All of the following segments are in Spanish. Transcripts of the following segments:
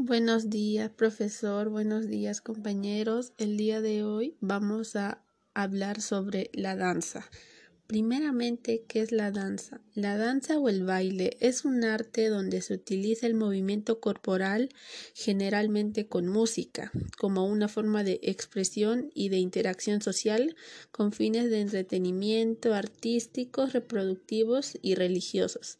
Buenos días, profesor. Buenos días, compañeros. El día de hoy vamos a hablar sobre la danza. Primeramente, ¿qué es la danza? La danza o el baile es un arte donde se utiliza el movimiento corporal, generalmente con música, como una forma de expresión y de interacción social con fines de entretenimiento artísticos, reproductivos y religiosos.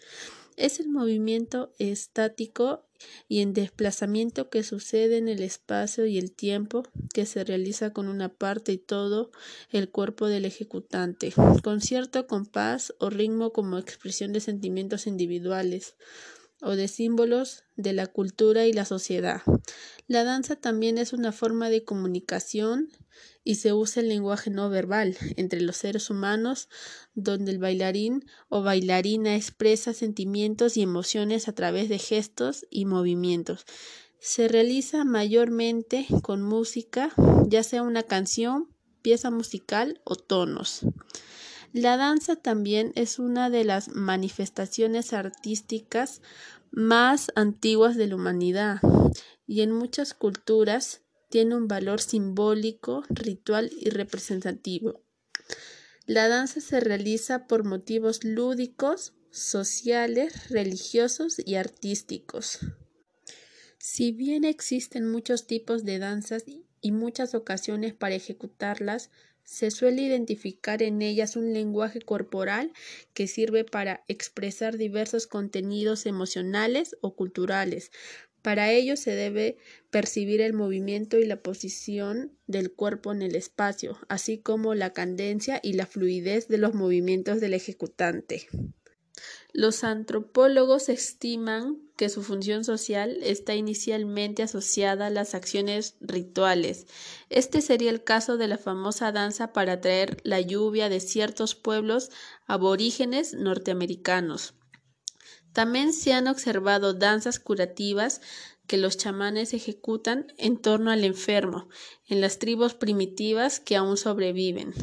Es el movimiento estático y en desplazamiento que sucede en el espacio y el tiempo que se realiza con una parte y todo el cuerpo del ejecutante, con cierto compás o ritmo como expresión de sentimientos individuales o de símbolos de la cultura y la sociedad. La danza también es una forma de comunicación y se usa el lenguaje no verbal entre los seres humanos, donde el bailarín o bailarina expresa sentimientos y emociones a través de gestos y movimientos. Se realiza mayormente con música, ya sea una canción, pieza musical o tonos. La danza también es una de las manifestaciones artísticas más antiguas de la humanidad y en muchas culturas tiene un valor simbólico, ritual y representativo. La danza se realiza por motivos lúdicos, sociales, religiosos y artísticos. Si bien existen muchos tipos de danzas y muchas ocasiones para ejecutarlas, se suele identificar en ellas un lenguaje corporal que sirve para expresar diversos contenidos emocionales o culturales, para ello se debe percibir el movimiento y la posición del cuerpo en el espacio, así como la cadencia y la fluidez de los movimientos del ejecutante. Los antropólogos estiman que su función social está inicialmente asociada a las acciones rituales. Este sería el caso de la famosa danza para atraer la lluvia de ciertos pueblos aborígenes norteamericanos. También se han observado danzas curativas que los chamanes ejecutan en torno al enfermo, en las tribus primitivas que aún sobreviven.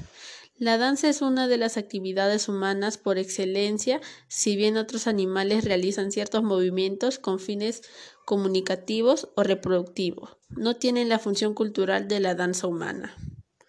La danza es una de las actividades humanas por excelencia, si bien otros animales realizan ciertos movimientos con fines comunicativos o reproductivos. No tienen la función cultural de la danza humana.